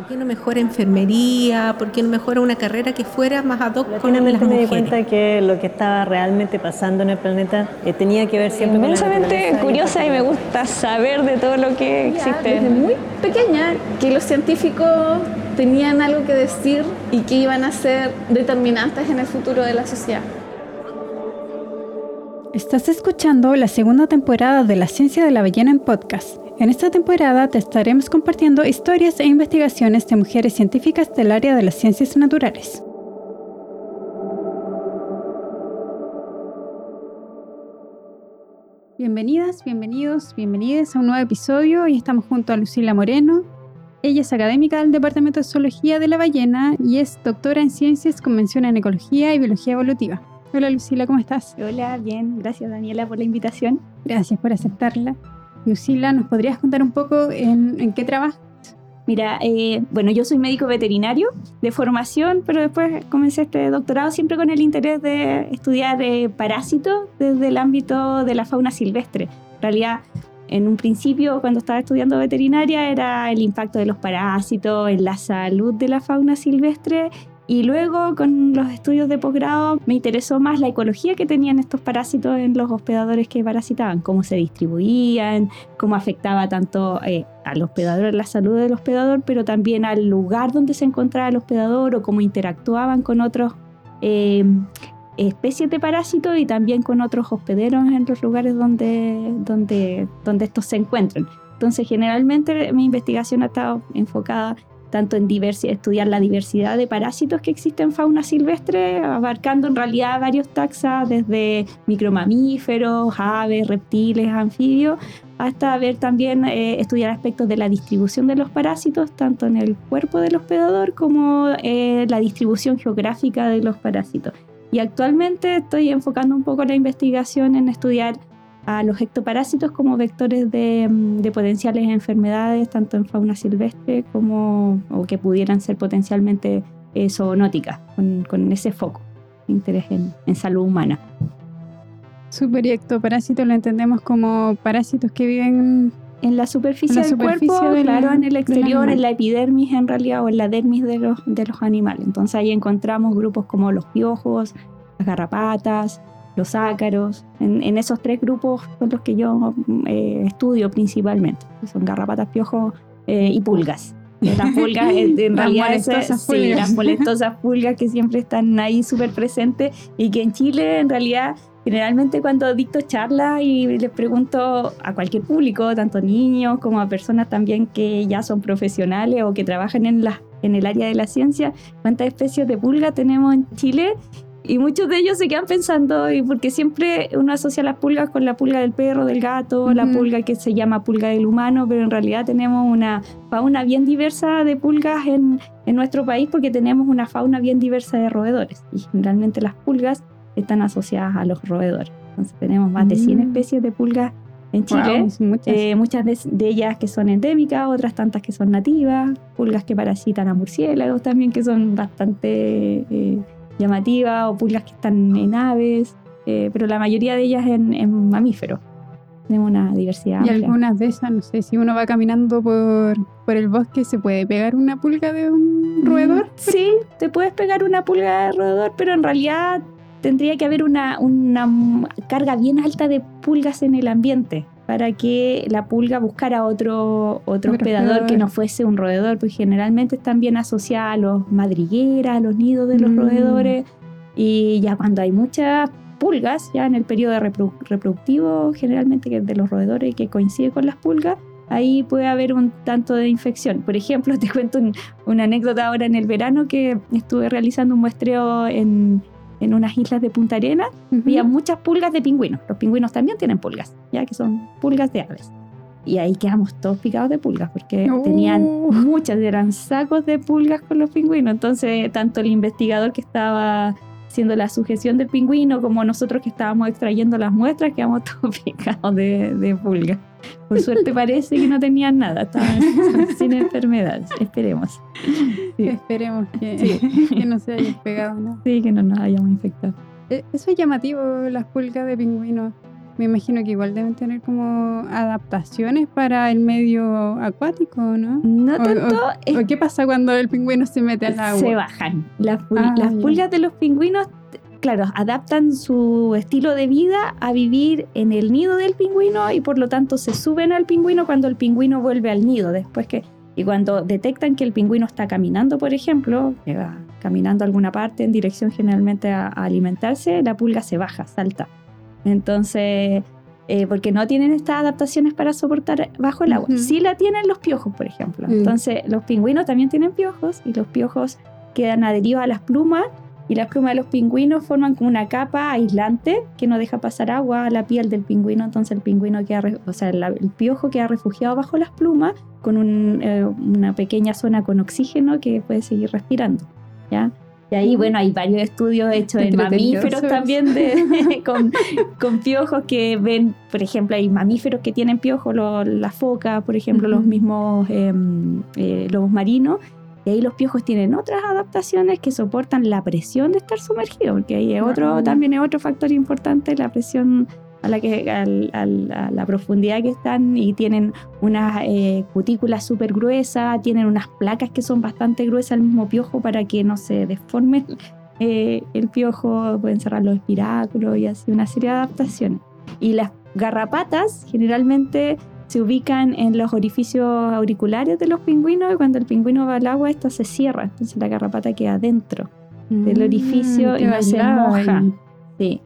¿Por qué no mejora enfermería? ¿Por qué no mejora una carrera que fuera más ad hoc con las mujeres? me di cuenta que lo que estaba realmente pasando en el planeta eh, tenía que ver siempre Inmensamente curiosa y me gusta saber de todo lo que existe. Desde muy pequeña que los científicos tenían algo que decir y que iban a ser determinantes en el futuro de la sociedad. Estás escuchando la segunda temporada de La Ciencia de la Ballena en podcast. En esta temporada te estaremos compartiendo historias e investigaciones de mujeres científicas del área de las ciencias naturales. Bienvenidas, bienvenidos, bienvenidas a un nuevo episodio. y estamos junto a Lucila Moreno. Ella es académica del Departamento de Zoología de la Ballena y es doctora en ciencias con mención en ecología y biología evolutiva. Hola Lucila, ¿cómo estás? Hola, bien, gracias Daniela por la invitación. Gracias por aceptarla. Lucila, ¿nos podrías contar un poco en, qué trabajas? Mira, eh, bueno, yo soy médico veterinario de formación, pero después comencé este doctorado siempre con el interés de estudiar eh, parásitos desde el ámbito de la fauna silvestre. En realidad, en un principio, cuando estaba estudiando veterinaria, era el impacto de los parásitos en la salud de la fauna silvestre y luego con los estudios de posgrado me interesó más la ecología que tenían estos parásitos en los hospedadores que parasitaban, cómo se distribuían, cómo afectaba tanto eh, al hospedador, la salud del hospedador, pero también al lugar donde se encontraba el hospedador o cómo interactuaban con otros eh, especies de parásitos y también con otros hospederos en los lugares donde, donde, donde estos se encuentran. Entonces, generalmente mi investigación ha estado enfocada tanto en estudiar la diversidad de parásitos que existen en fauna silvestre, abarcando en realidad varios taxas, desde micromamíferos, aves, reptiles, anfibios, hasta ver también eh, estudiar aspectos de la distribución de los parásitos, tanto en el cuerpo del hospedador como eh, la distribución geográfica de los parásitos. Y actualmente estoy enfocando un poco la investigación en estudiar a los ectoparásitos como vectores mm, de, potenciales enfermedades, tanto en fauna silvestre como o que pudieran ser potencialmente eh, zoonóticas, con, ese foco, interés en, salud humana. Super y ectoparásitos lo entendemos como parásitos que viven en la superficie, del cuerpo, claro, en el exterior, en la epidermis en realidad o en la dermis de los, de los animales. Entonces ahí encontramos grupos como los piojos, las garrapatas, los ácaros. En, esos tres grupos son los que yo eh, estudio principalmente. Son garrapatas, piojos eh, y pulgas. Las pulgas, en realidad, las sí, las molestosas pulgas que siempre están ahí súper presentes y que en Chile, en realidad, generalmente cuando dicto charlas y les pregunto a cualquier público, tanto niños como a personas también que ya son profesionales o que trabajan en, la, en el área de la ciencia, cuántas especies de pulga tenemos en Chile y muchos de ellos se quedan pensando, y porque siempre uno asocia las pulgas con la pulga del perro, del gato, la pulga que se llama pulga del humano, pero en realidad tenemos una fauna bien diversa de pulgas en, en nuestro país porque tenemos una fauna bien diversa de roedores. Y generalmente las pulgas están asociadas a los roedores. Entonces tenemos más de 100 mm. especies de pulgas en Chile, eh, muchas, de, ellas que son endémicas, otras tantas que son nativas, pulgas que parasitan a murciélagos también, que son bastante eh, llamativa o pulgas que están en aves, eh, pero la mayoría de ellas en, mamíferos. Tenemos una diversidad. Y algunas de esas, no sé, si uno va caminando por, por el bosque, ¿se puede pegar una pulga de un roedor? Sí, te puedes pegar una pulga de roedor, pero en realidad tendría que haber una, una carga bien alta de pulgas en el ambiente para que la pulga buscara otro, otro hospedador que no fuese un roedor, pues generalmente están bien asociadas a los madrigueras, a los nidos de los mm. roedores, y ya cuando hay muchas pulgas, ya en el periodo reproductivo, generalmente de los roedores que coincide con las pulgas, ahí puede haber un tanto de infección. Por ejemplo, te cuento una anécdota ahora en el verano que estuve realizando un muestreo en, en unas islas de Punta Arena, había muchas pulgas de pingüinos. Los pingüinos también tienen pulgas, ya que son pulgas de aves. Y ahí quedamos todos picados de pulgas, porque tenían muchas, eran sacos de pulgas con los pingüinos. Entonces, tanto el investigador que estaba haciendo la sujeción del pingüino como nosotros que estábamos extrayendo las muestras, quedamos todos picados de, de pulgas. Por suerte parece que no tenían nada, estaban sin enfermedades. Esperemos. Esperemos que, no se hayan pegado nada. Sí, que no nos hayamos infectado. E, eso es llamativo, las pulgas de pingüinos. Me imagino que igual deben tener como adaptaciones para el medio acuático, ¿no? No O- tanto, o- es ¿O qué pasa cuando el pingüino se mete al agua? se bajan. Las, pul- Ah, las pulgas de los pingüinos, claro, adaptan su estilo de vida a vivir en el nido del pingüino y por lo tanto se suben al pingüino cuando el pingüino vuelve al nido. Después que, y cuando detectan que el pingüino está caminando, por ejemplo, que va caminando a alguna parte en dirección generalmente a, a alimentarse, la pulga se baja, salta. Entonces, eh, porque no tienen estas adaptaciones para soportar bajo el agua. Ujú. Sí la tienen los piojos, por ejemplo. Mm. Entonces, los pingüinos también tienen piojos y los piojos quedan adheridos a las plumas y las plumas de los pingüinos forman como una capa aislante que no deja pasar agua a la piel del pingüino. Entonces, el pingüino queda, o sea, la- el piojo queda refugiado bajo las plumas con un, eh, una pequeña zona con oxígeno que puede seguir respirando. ¿ya? Y ahí, bueno, hay varios estudios hechos en mamíferos también de, con, con piojos que ven, por ejemplo, hay mamíferos que tienen piojos, lo- la foca, por ejemplo, los mismos em, eh, lobos marinos. Y ahí los piojos tienen otras adaptaciones que soportan la presión de estar sumergido, porque ahí es otro, también es otro factor importante, la presión a la, que, al- al- a la profundidad que están y tienen unas eh, cutículas súper gruesas, tienen unas placas que son bastante gruesas al mismo piojo para que no se deforme eh, el piojo, pueden cerrar los espiráculos y así una serie de adaptaciones. Y las garrapatas generalmente se ubican en los orificios auriculares de los pingüinos y cuando el pingüino va al agua, esta se cierra, entonces la garrapata queda dentro del orificio Mm, y no se moja. Sí,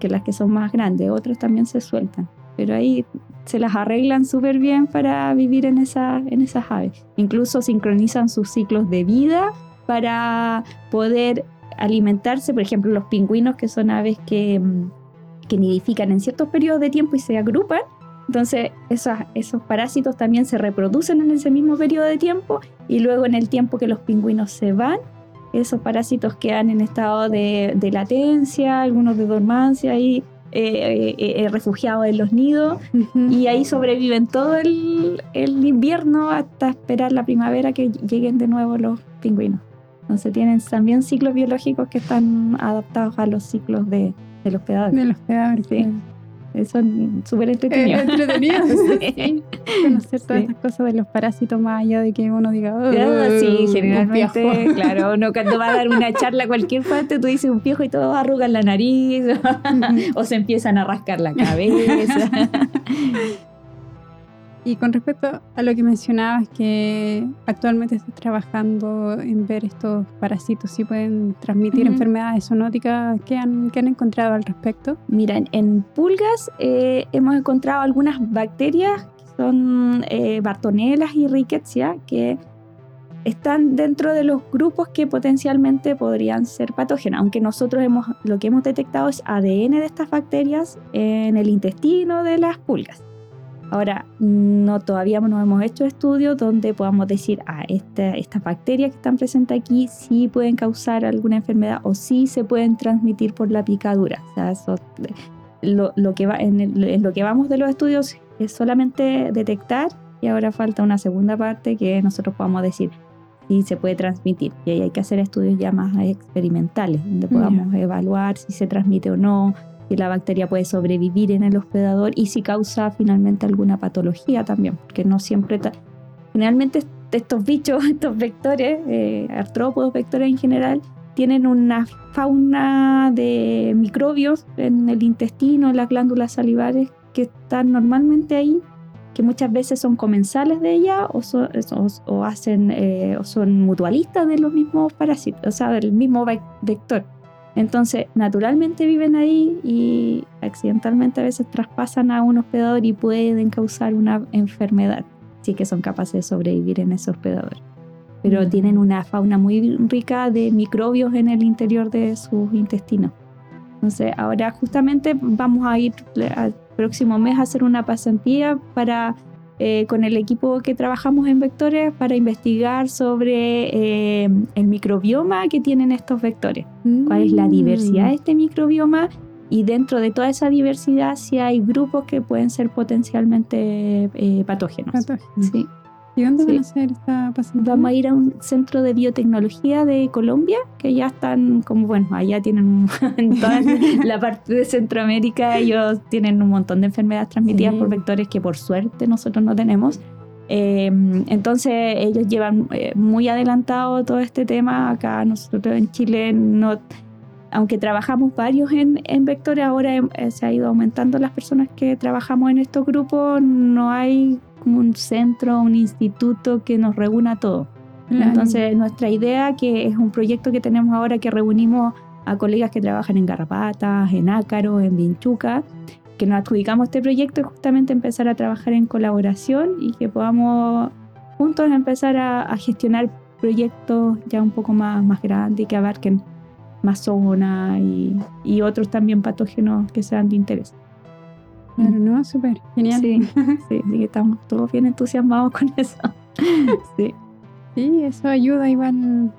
que las que son más grandes, otras también se sueltan. Pero ahí se las arreglan súper bien para vivir en, esa, en esas aves. Incluso sincronizan sus ciclos de vida para poder alimentarse. Por ejemplo, los pingüinos, que son aves que, mm, que nidifican en ciertos periodos de tiempo y se agrupan. Entonces, esas- esos parásitos también se reproducen en ese mismo periodo de tiempo y luego en el tiempo que los pingüinos se van, esos parásitos quedan en estado de, de latencia, algunos de dormancia y eh, eh, eh, refugiados en los nidos y ahí sobreviven todo el, el invierno hasta esperar la primavera que lleguen de nuevo los pingüinos. Entonces tienen también ciclos biológicos que están adaptados a los ciclos de, de los pedadores. de los pedadores. Eh, Son súper Eh, entretenidos. entretenido, Sí. sí. Conocer todas Sí. estas cosas de los parásitos más allá de que uno diga, "Oh, Ah, Sí, generalmente, piojo". claro, uno cuando va a dar una charla a cualquier parte, tú dices un piojo y todos arrugan la nariz o se empiezan a rascar la cabeza. Y con respecto a lo que mencionabas, que actualmente estás trabajando en ver estos parásitos si pueden transmitir enfermedades zoonóticas, ¿qué han, qué han encontrado al respecto? Mira, en, en pulgas eh, hemos encontrado algunas bacterias que son eh, Bartonelas y Rickettsia que están dentro de los grupos que potencialmente podrían ser patógenas, aunque nosotros hemos, lo que hemos detectado es ADN de estas bacterias en el intestino de las pulgas. Ahora, no, todavía no hemos hecho estudios donde podamos decir, ah, esta- estas bacterias que están presentes aquí sí pueden causar alguna enfermedad o sí se pueden transmitir por la picadura. O sea, eso, lo, lo que va, en, el- en lo que vamos de los estudios es solamente detectar y ahora falta una segunda parte que nosotros podamos decir si se puede transmitir. Y ahí hay que hacer estudios ya más experimentales, donde podamos evaluar si se transmite o no, si la bacteria puede sobrevivir en el hospedador y si causa finalmente alguna patología también, porque no siempre... Generalmente est- estos bichos, estos vectores, eh, artrópodos, vectores en general, tienen una fauna de microbios en el intestino, en las glándulas salivares, que están normalmente ahí, que muchas veces son comensales de ella o, hacen, eh, o son mutualistas de los mismos parásitos, o sea, del mismo vec- vector. Entonces, naturalmente viven ahí y accidentalmente a veces traspasan a un hospedador y pueden causar una enfermedad, si es que son capaces de sobrevivir en ese hospedador. Pero tienen una fauna muy rica de microbios en el interior de sus intestinos. Entonces, ahora justamente vamos a ir al próximo mes a hacer una pasantía para, eh, con el equipo que trabajamos en vectores para investigar sobre eh, el microbioma que tienen estos vectores cuál es la Mm. diversidad de este microbioma y dentro de toda esa diversidad si hay grupos que pueden ser potencialmente eh, patógenos. Sí. ¿Y dónde van Sí. a hacer esta pasantía? Vamos a ir a un centro de biotecnología de Colombia, que ya están como, bueno, allá tienen en toda la parte de Centroamérica, ellos tienen un montón de enfermedades transmitidas Sí. por vectores que por suerte nosotros no tenemos. Eh, entonces ellos llevan eh, muy adelantado todo este tema. Acá nosotros en Chile no... Aunque trabajamos varios en, en vectores, ahora eh, se ha ido aumentando las personas que trabajamos en estos grupos. No hay como un centro, un instituto que nos reúna a todos. Claro. Entonces, nuestra idea, que es un proyecto que tenemos ahora que reunimos a colegas que trabajan en Garrapatas, en Ácaro, en Vinchuca, que nos adjudicamos este proyecto es justamente empezar a trabajar en colaboración y que podamos juntos empezar a, a gestionar proyectos ya un poco más, más grandes y que abarquen más zonas y, y otros también patógenos que sean de interés. Claro, ¿no? Súper, genial. Sí, sí, sí, que estamos todos bien entusiasmados con eso. Sí. Sí, eso ayuda igual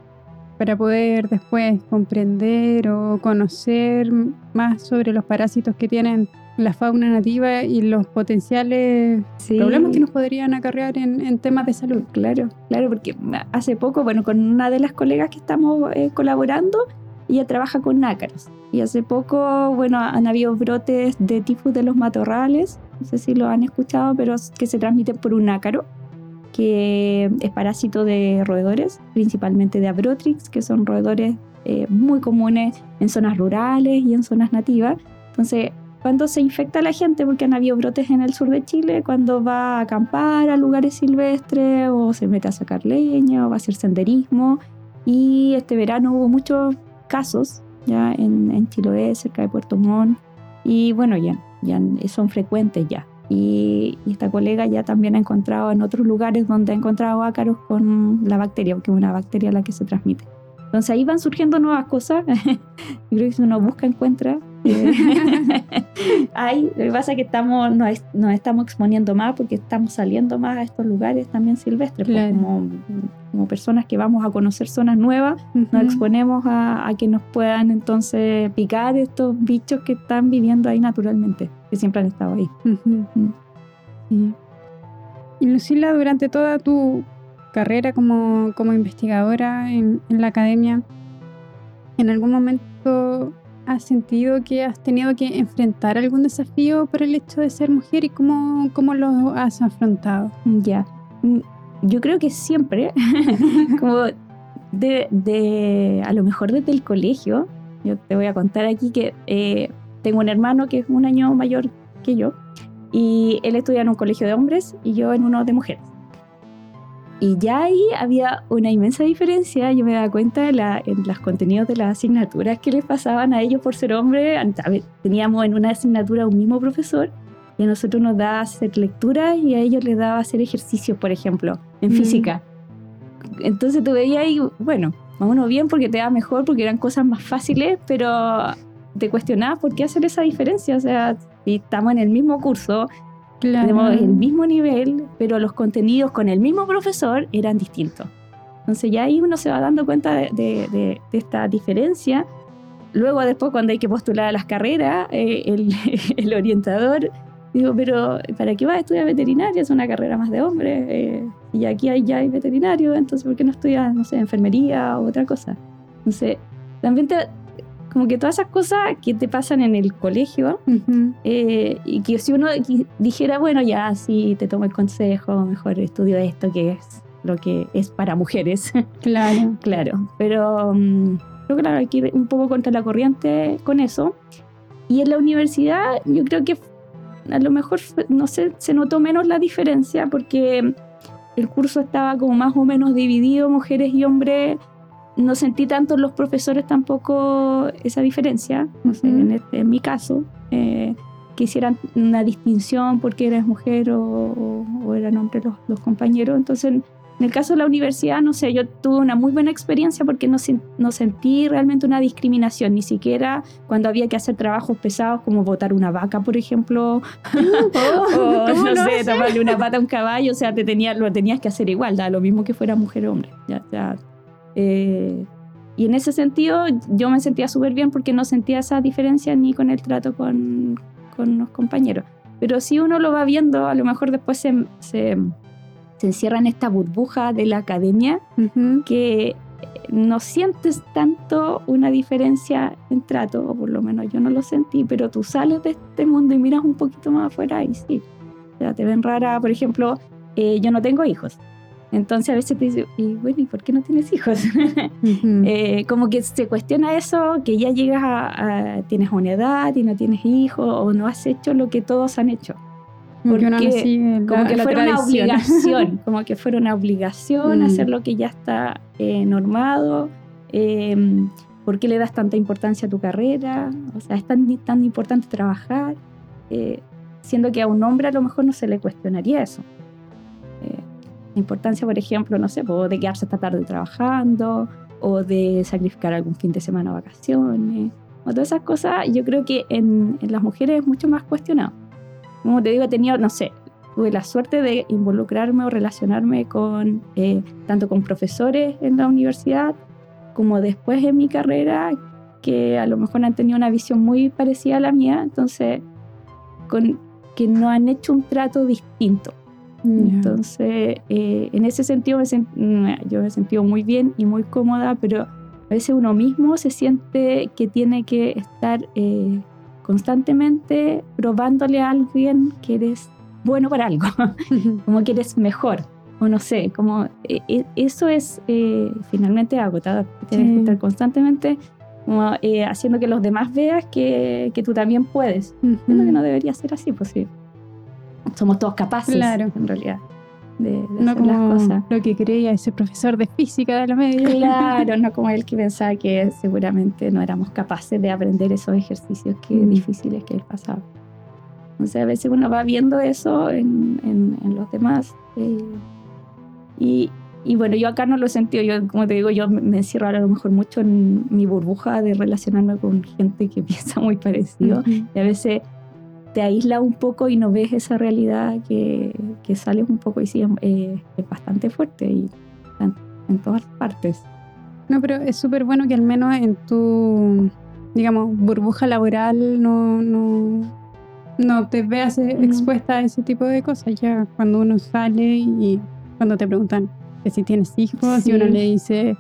para poder después comprender o conocer más sobre los parásitos que tienen la fauna nativa y los potenciales Sí. problemas que nos podrían acarrear en, en temas de salud. Claro, claro, porque hace poco, bueno, con una de las colegas que estamos eh, colaborando, ella trabaja con nácaros. Y hace poco, bueno, han habido brotes de tifus de los matorrales, no sé si lo han escuchado, pero que se transmiten por un nácaro, que es parásito de roedores, principalmente de Abrotrix, que son roedores eh, muy comunes en zonas rurales y en zonas nativas. Entonces, cuando se infecta la gente, porque han habido brotes en el sur de Chile, cuando va a acampar a lugares silvestres o se mete a sacar leña o va a hacer senderismo. Y este verano hubo muchos casos ya en, en Chiloé, cerca de Puerto Montt. Y bueno, ya, ya son frecuentes ya. Y, y esta colega ya también ha encontrado en otros lugares donde ha encontrado ácaros con la bacteria, porque es una bacteria la que se transmite. Entonces ahí van surgiendo nuevas cosas. Creo que si uno busca, encuentra. Hay, lo que pasa es que estamos, nos, es- nos estamos exponiendo más porque estamos saliendo más a estos lugares también silvestres. pues, como, como personas que vamos a conocer zonas nuevas, nos exponemos a, a que nos puedan entonces picar estos bichos que están viviendo ahí naturalmente, que siempre han estado ahí. Mm. Sí. Y Lucila, durante toda tu carrera como, como investigadora en, en la academia, ¿en algún momento has sentido que has tenido que enfrentar algún desafío por el hecho de ser mujer y cómo, cómo lo has afrontado? Ya. Mm, Yo creo que siempre, como de, de- a lo mejor desde el colegio, yo te voy a contar aquí que eh, tengo un hermano que es un año mayor que yo y él estudia en un colegio de hombres y yo en uno de mujeres. Y ya ahí había una inmensa diferencia, yo me daba cuenta de la, en los contenidos de las asignaturas que les pasaban a ellos por ser ver, Teníamos en una asignatura un mismo profesor y a nosotros nos daba hacer lectura y a ellos les daba hacer ejercicios, por ejemplo, en Mm. física. Entonces tú veías ahí, bueno, a uno bien porque te da mejor, porque eran cosas más fáciles, pero te cuestionabas por qué hacer esa diferencia. O sea, si estamos en el mismo curso, tenemos el mismo nivel, pero los contenidos con el mismo profesor eran distintos. Entonces ya ahí uno se va dando cuenta de, de- de- de esta diferencia. Luego después cuando hay que postular a las carreras, eh, el, el orientador, digo, pero ¿para qué vas a estudiar veterinaria? Es una carrera más de hombres. eh, y aquí hay, ya hay veterinario, entonces ¿por qué no estudias, no sé, enfermería o otra cosa? Entonces, también te, como que todas esas cosas que te pasan en el colegio, eh, y que si uno dijera, bueno, ya sí, te tomo el consejo, mejor estudio esto que es lo que es para mujeres, Claro. claro. Pero mm, creo que claro, hay que ir un poco contra la corriente con eso. Y en la universidad yo creo que a lo mejor, no sé, se notó menos la diferencia porque el curso estaba como más o menos dividido, mujeres y hombres. No sentí tanto los profesores tampoco esa diferencia, no sé, en, este- en mi caso, eh, que hicieran una distinción porque eres mujer o, o- o eran hombres los, los compañeros. Entonces, en el caso de la universidad, no sé, yo tuve una muy buena experiencia porque no, sen- no sentí realmente una discriminación, ni siquiera cuando había que hacer trabajos pesados como botar una vaca, por ejemplo, o ¿Cómo no sé, tomarle una pata a un caballo, o sea, te tenía, lo tenías que hacer igual, da lo mismo que fuera mujer o hombre. Ya, ya, eh, y en ese sentido yo me sentía súper bien porque no sentía esa diferencia ni con el trato con, con los compañeros. Pero si uno lo va viendo, a lo mejor después se, se, se encierra en esta burbuja de la academia Ujú. que no sientes tanto una diferencia en trato, o por lo menos yo no lo sentí, pero tú sales de este mundo y miras un poquito más afuera y sí, o sea, te ven rara, por ejemplo, eh, yo no tengo hijos. Entonces a veces te dicen, y bueno, ¿y por qué no tienes hijos? Ujú. Eh, como que se cuestiona eso, que ya llegas a, a- tienes una edad y no tienes hijos o no has hecho lo que todos han hecho. No porque sigue la- Como que fuera una obligación, como que fuera una obligación Mm. hacer lo que ya está eh, normado. Eh, ¿Por qué le das tanta importancia a tu carrera? O sea, es tan, tan importante trabajar, eh, siendo que a un hombre a lo mejor no se le cuestionaría eso. La importancia, por ejemplo, no sé, de quedarse esta tarde trabajando o de sacrificar algún fin de semana vacaciones. O todas esas cosas, yo creo que en, en las mujeres es mucho más cuestionado. Como te digo, he tenido, no sé, tuve la suerte de involucrarme o relacionarme con eh, tanto con profesores en la universidad como después en mi carrera que a lo mejor han tenido una visión muy parecida a la mía, entonces con, que no han hecho un trato distinto. Entonces, eh, en ese sentido me sen- mm, yo me he sentido muy bien y muy cómoda, pero a veces uno mismo se siente que tiene que estar eh, constantemente probándole a alguien que eres bueno para algo, como que eres mejor, o no sé, como eh, eh, eso es eh, finalmente agotador. Tienes Sí. que estar constantemente como, eh, haciendo que los demás veas que, que tú también puedes. Siendo que no debería ser así, pues sí. Somos todos capaces, Claro. en realidad, de, de No hacer las como cosas. lo que creía ese profesor de física de la media. Claro, no como el que pensaba que seguramente no éramos capaces de aprender esos ejercicios que, Mm. difíciles que él pasaba. Entonces a veces uno va viendo eso en, en- en los demás. eh, y, y bueno, yo acá no lo he sentido. Yo, como te digo, yo me encierro a lo mejor mucho en mi burbuja de relacionarme con gente que piensa muy parecido. Y a veces te aísla un poco y no ves esa realidad que, que sales un poco y sí, eh, es bastante fuerte y en, en todas partes. No, pero es súper bueno que al menos en tu, digamos, burbuja laboral no, no, no te veas eh, expuesta a ese tipo de cosas. Ya cuando uno sale y cuando te preguntan que si tienes hijos Sí. y uno le dice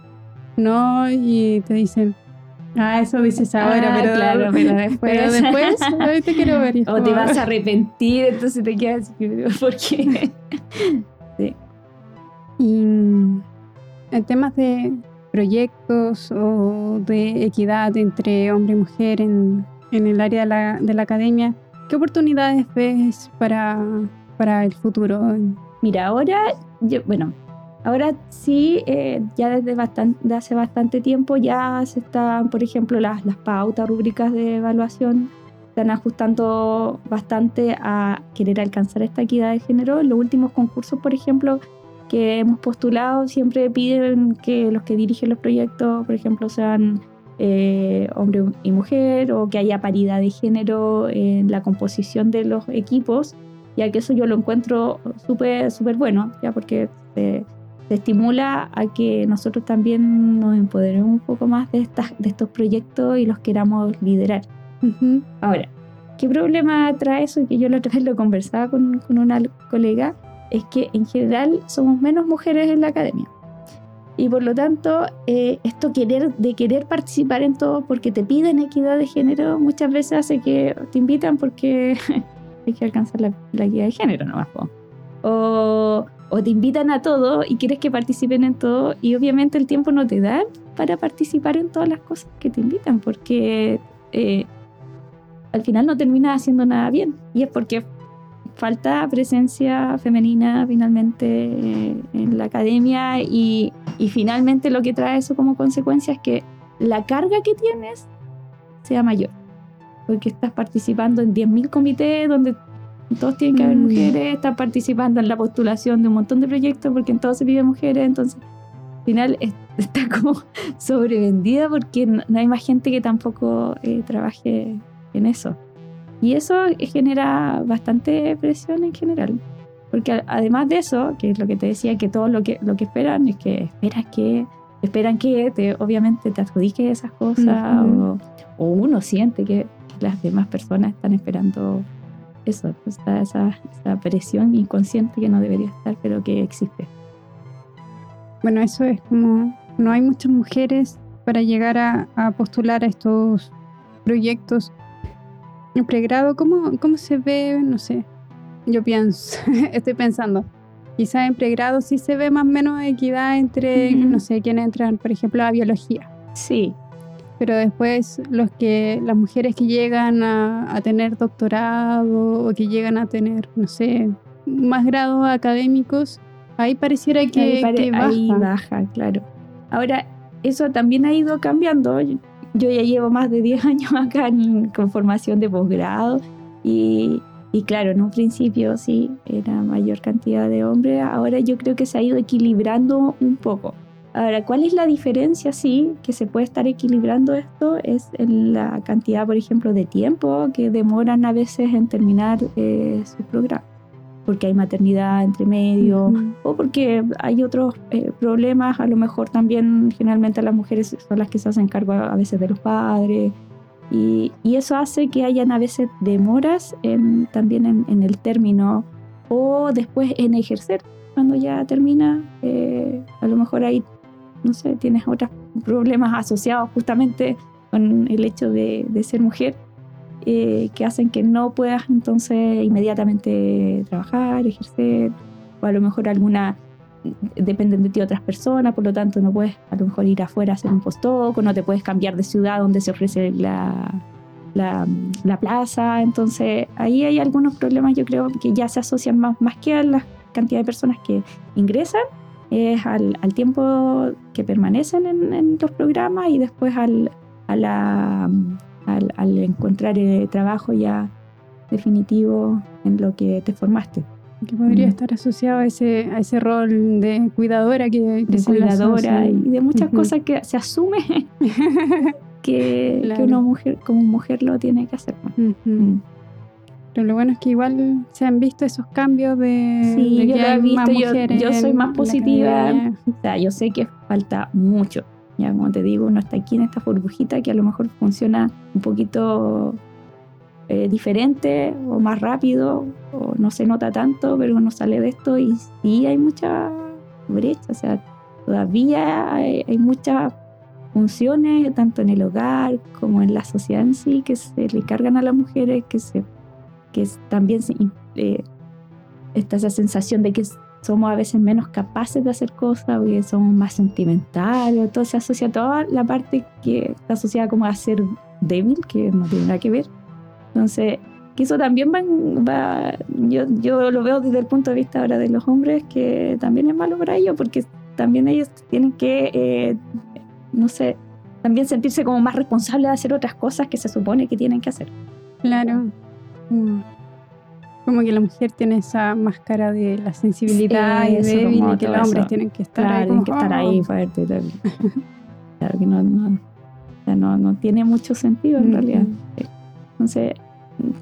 no y te dicen, ah, eso dices ahora, Ah, pero, claro, pero después, pero después te quiero ver. o te vas a arrepentir, entonces te quedas ¿por qué? Y mm, en temas de proyectos o de equidad entre hombre y mujer en, en el área de la, de la academia, ¿qué oportunidades ves para, para el futuro? Mira, ahora, yo, bueno, ahora sí, eh, ya desde bastante, hace bastante tiempo ya se están, por ejemplo, las, pautas, rúbricas de evaluación, están ajustando bastante a querer alcanzar esta equidad de género. Los últimos concursos, por ejemplo, que hemos postulado, siempre piden que los que dirigen los proyectos, por ejemplo, sean eh, hombre y mujer o que haya paridad de género en la composición de los equipos ya que eso yo lo encuentro súper súper bueno, ya porque se estimula a que nosotros también nos empoderemos un poco más de, estas, de estos proyectos y los queramos liderar. Ahora, ¿qué problema trae eso? Que yo la otra vez lo conversaba con, con una colega, es que en general somos menos mujeres en la academia. Y por lo tanto, eh, esto querer, de querer participar en todo porque te piden equidad de género, muchas veces hace que te invitan porque hay que alcanzar la, la equidad de género nomás. O, o te invitan a todo y quieres que participen en todo y obviamente el tiempo no te da para participar en todas las cosas que te invitan porque eh, al final no terminas haciendo nada bien y es porque falta presencia femenina finalmente eh, en la academia y, y finalmente lo que trae eso como consecuencia es que la carga que tienes sea mayor porque estás participando en 10.000 comités donde todos tienen que haber Mm. mujeres, estás participando en la postulación de un montón de proyectos porque en todos se piden mujeres, entonces al final es- está como sobrevendida porque no, hay más gente que tampoco eh, trabaje en eso. Y eso genera bastante presión en general. Porque además de eso, que es lo que te decía, que todo lo que, lo que esperan es que esperas que esperan que te, obviamente te adjudiques esas cosas Ujú. o, o uno siente que las demás personas están esperando eso, está esa, esa presión inconsciente que no debería estar, pero que existe. Bueno, eso es como, no hay muchas mujeres para llegar a, a postular a estos proyectos. En pregrado, ¿cómo, ¿cómo se ve? No sé, yo pienso, estoy pensando, quizá en pregrado sí se ve más o menos equidad entre, no sé, quienes entran, por ejemplo, a biología. Sí, Pero después los que, las mujeres que llegan a, a tener doctorado o que llegan a tener, no sé, más grados académicos, ahí pareciera que, ahí, pare- que baja. ahí baja, claro. Ahora, eso también ha ido cambiando. Yo yo ya llevo más de 10 años acá en- con formación de posgrado y, y claro, en un principio sí, era mayor cantidad de hombres. Ahora yo creo que se ha ido equilibrando un poco. Ahora, ¿cuál es la diferencia? Sí, que se puede estar equilibrando esto es en la cantidad, por ejemplo, de tiempo que demoran a veces en terminar eh, su programa. Porque hay maternidad entre medio, o porque hay otros eh, problemas, a lo mejor también generalmente las mujeres son las que se hacen cargo a, veces de los padres, y, y eso hace que hayan a veces demoras en- también en, en el término o después en ejercer. Cuando ya termina, eh, a lo mejor ahí, no sé, tienes otros problemas asociados justamente con el hecho de, ser mujer eh, que hacen que no puedas entonces inmediatamente trabajar, ejercer, o a lo mejor alguna dependen de ti otras personas, por lo tanto no puedes a lo mejor ir afuera a hacer un postdoc, o no te puedes cambiar de ciudad donde se ofrece la, la, la plaza, entonces ahí hay algunos problemas yo creo que ya se asocian más, más que a la cantidad de personas que ingresan, es al, al tiempo que permanecen en, en los programas y después al, a la, al, al encontrar eh, trabajo ya definitivo en lo que te formaste. Que podría Mm. estar asociado a ese, a ese rol de cuidadora que, que de cuidadora y de muchas cosas que se asume que, Claro. que una mujer como mujer lo tiene que hacer. Mm. Pero lo bueno es que igual se han visto esos cambios de, Sí, de yo que hay más visto, yo- mujeres yo soy más positiva. O sea, yo sé que falta mucho. Ya como te digo, uno está aquí en esta burbujita que a lo mejor funciona un poquito eh, diferente o más rápido o no se nota tanto, pero uno sale de esto y sí hay mucha brecha. O sea, todavía hay, hay muchas funciones, tanto en el hogar como en la sociedad en sí, que se le cargan a las mujeres, que, se, que también eh, está esa sensación de que somos a veces menos capaces de hacer cosas, o que somos más sentimentales, todo se asocia toda la parte que está asociada como a ser débil, que no tiene nada que ver. Entonces, que eso también va, va- yo, yo lo veo desde el punto de vista ahora de los hombres, que también es malo para ellos, porque también ellos tienen que, eh, no sé, también sentirse como más responsables de hacer otras cosas que se supone que tienen que hacer. Claro. Como, como que la mujer tiene esa máscara de la sensibilidad Sí, y eso, débil y que los hombres tienen que estar Claro, ahí. como, que estar "Oh". ahí fuerte. y tal. Claro que no, no, no, no tiene mucho sentido en Ujú. realidad. Entonces,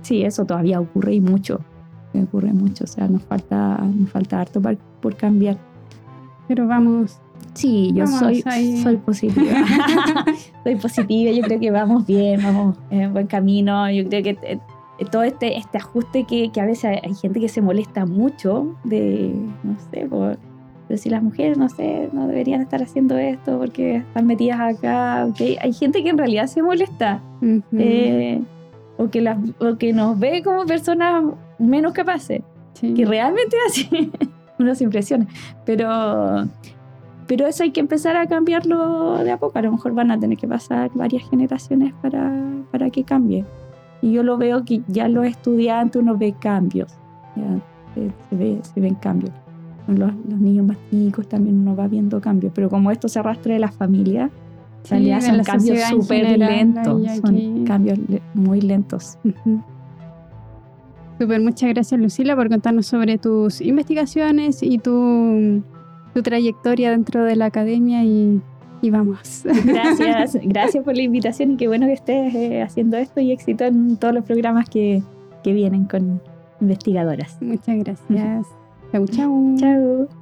sí, eso todavía ocurre y mucho. Ocurre mucho, o sea, nos falta, nos falta harto par- por cambiar. Pero vamos. Sí, yo Vamos soy, ahí. soy positiva. soy positiva, yo creo que vamos bien, vamos en buen camino. Yo creo que eh, todo este, este ajuste que, que a veces hay, gente que se molesta mucho de, no sé, por, pero si las mujeres, no sé, no deberían estar haciendo esto porque están metidas acá. ok. Hay gente que en realidad se molesta eh, o, que las, o que nos ve como personas menos capaces Sí. que realmente así uno se impresiona. Pero, pero eso hay que empezar a cambiarlo de a poco. A lo mejor van a tener que pasar varias generaciones para, para que cambie. Y yo lo veo que ya los estudiantes uno ve cambios. ya, se, se ve, se ven cambios. Con Los, los niños más chicos también uno va viendo cambios. Pero como esto se arrastra de la familia, en Sí, realidad de son la cambios en súper lentos. Son cambios le- muy lentos. Ujú. Súper, muchas gracias Lucila por contarnos sobre tus investigaciones y tu, tu trayectoria dentro de la academia y, y vamos. Gracias, gracias por la invitación y qué bueno que estés eh, haciendo esto y éxito en todos los programas que, que vienen con investigadoras. Muchas gracias. Chau, chau. Chao.